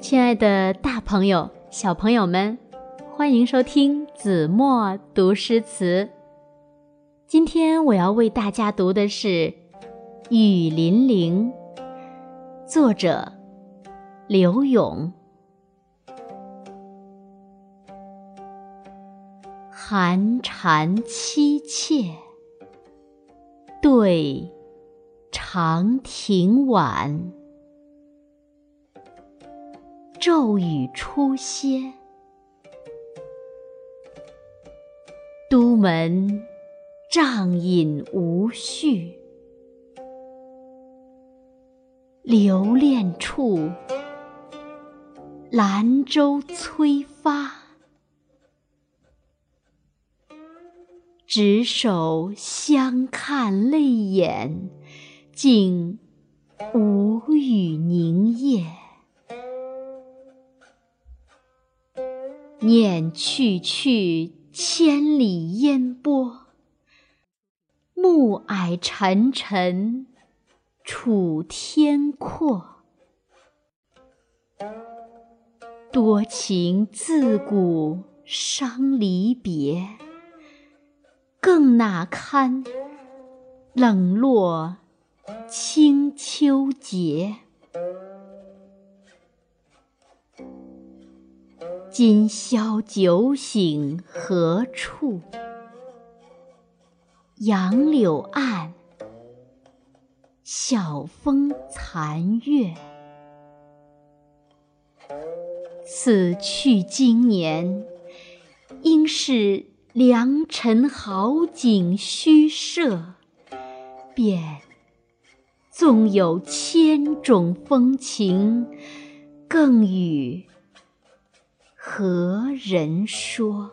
亲爱的，大朋友、小朋友们，欢迎收听子墨读诗词。今天我要为大家读的是《雨霖铃》，作者刘永。寒蝉凄切，对长亭晚。骤雨初歇，都门帐饮无绪。留恋处，兰舟催发。执手相看泪眼，竟无语凝噎。念去去，千里烟波，暮霭沉沉，楚天阔。多情自古伤离别，更那堪冷落清秋节。今宵酒醒何处？杨柳岸，晓风残月。此去经年，应是良辰好景虚设。便纵有千种风情，更与。何人说？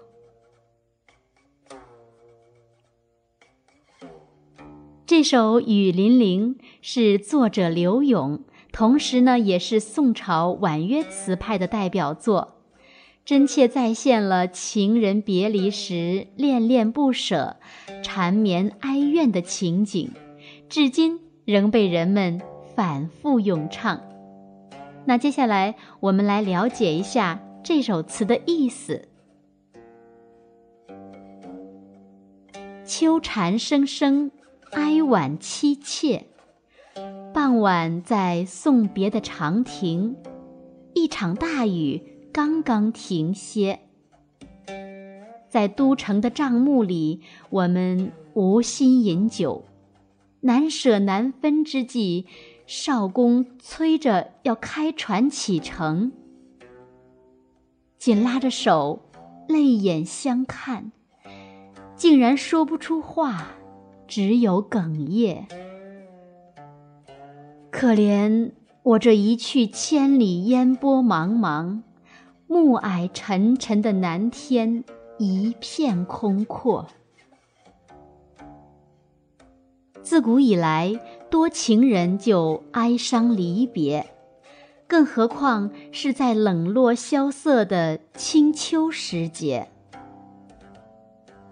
这首《雨霖铃》是作者刘永，同时呢，也是宋朝婉约词派的代表作，真切再现了情人别离时恋恋不舍、缠绵哀怨的情景，至今仍被人们反复咏唱。那接下来，我们来了解一下。这首词的意思：秋蝉声声，哀婉凄切。傍晚在送别的长亭，一场大雨刚刚停歇。在都城的帐幕里，我们无心饮酒，难舍难分之际，少公催着要开船启程。紧拉着手，泪眼相看，竟然说不出话，只有哽咽。可怜我这一去千里烟波茫茫，暮霭沉沉的南天一片空阔。自古以来，多情人就哀伤离别。更何况是在冷落萧瑟的清秋时节。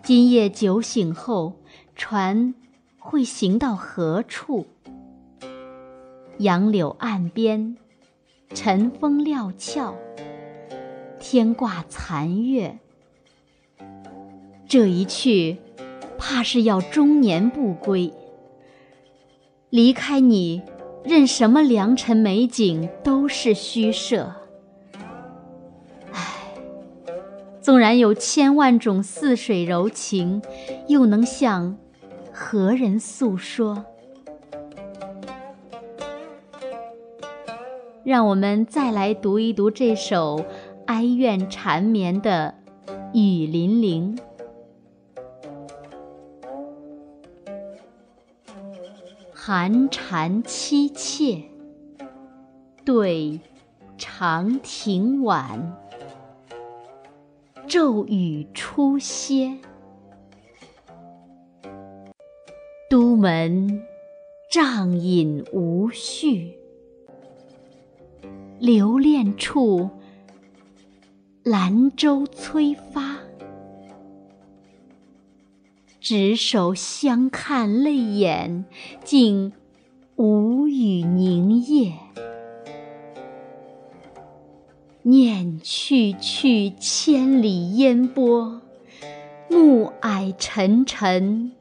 今夜酒醒后，船会行到何处？杨柳岸边，晨风料峭，天挂残月。这一去，怕是要终年不归。离开你。任什么良辰美景都是虚设。唉，纵然有千万种似水柔情，又能向何人诉说？让我们再来读一读这首哀怨缠绵的《雨霖铃》。寒蝉凄切，对长亭晚。骤雨初歇，都门帐饮无绪。留恋处，兰舟催发。执手相看泪眼，竟无语凝噎。念去去，千里烟波，暮霭沉沉，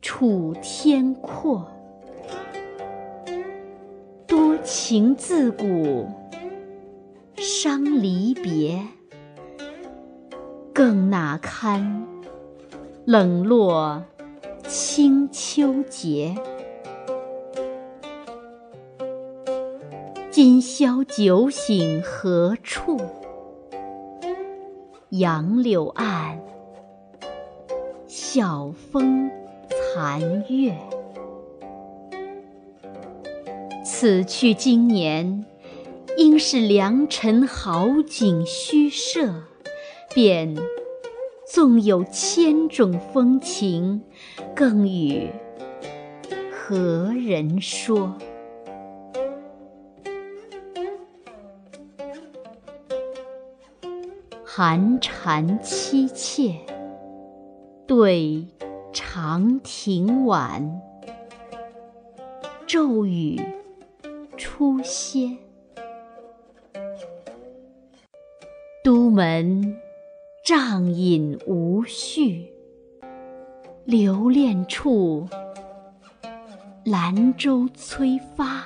楚天阔。多情自古伤离别，更那堪冷落清秋节。今宵酒醒何处？杨柳岸，晓风残月。此去经年，应是良辰好景虚设。便纵有千种风情，更与何人说？寒蝉凄切，对长亭晚，骤雨初歇。门帐饮无绪，留恋处，兰舟催发。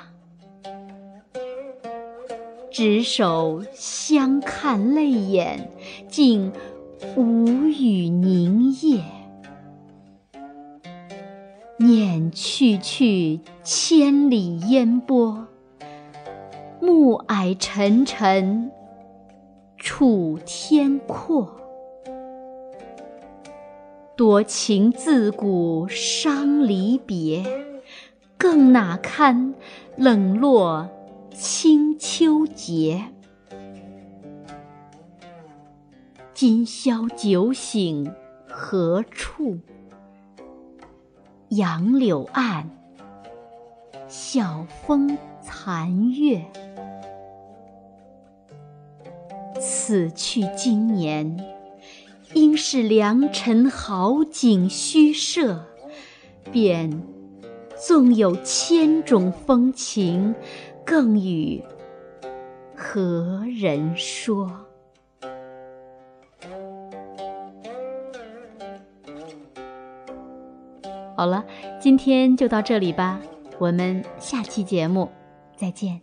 执手相看泪眼，竟无语凝噎。念去去，千里烟波，暮霭沉沉，楚天阔。多情自古伤离别，更那堪冷落清秋节。今宵酒醒何处？杨柳岸，晓风残月。此去经年，应是良辰好景虚设。便纵有千种风情。更与何人说？好了，今天就到这里吧，我们下期节目再见。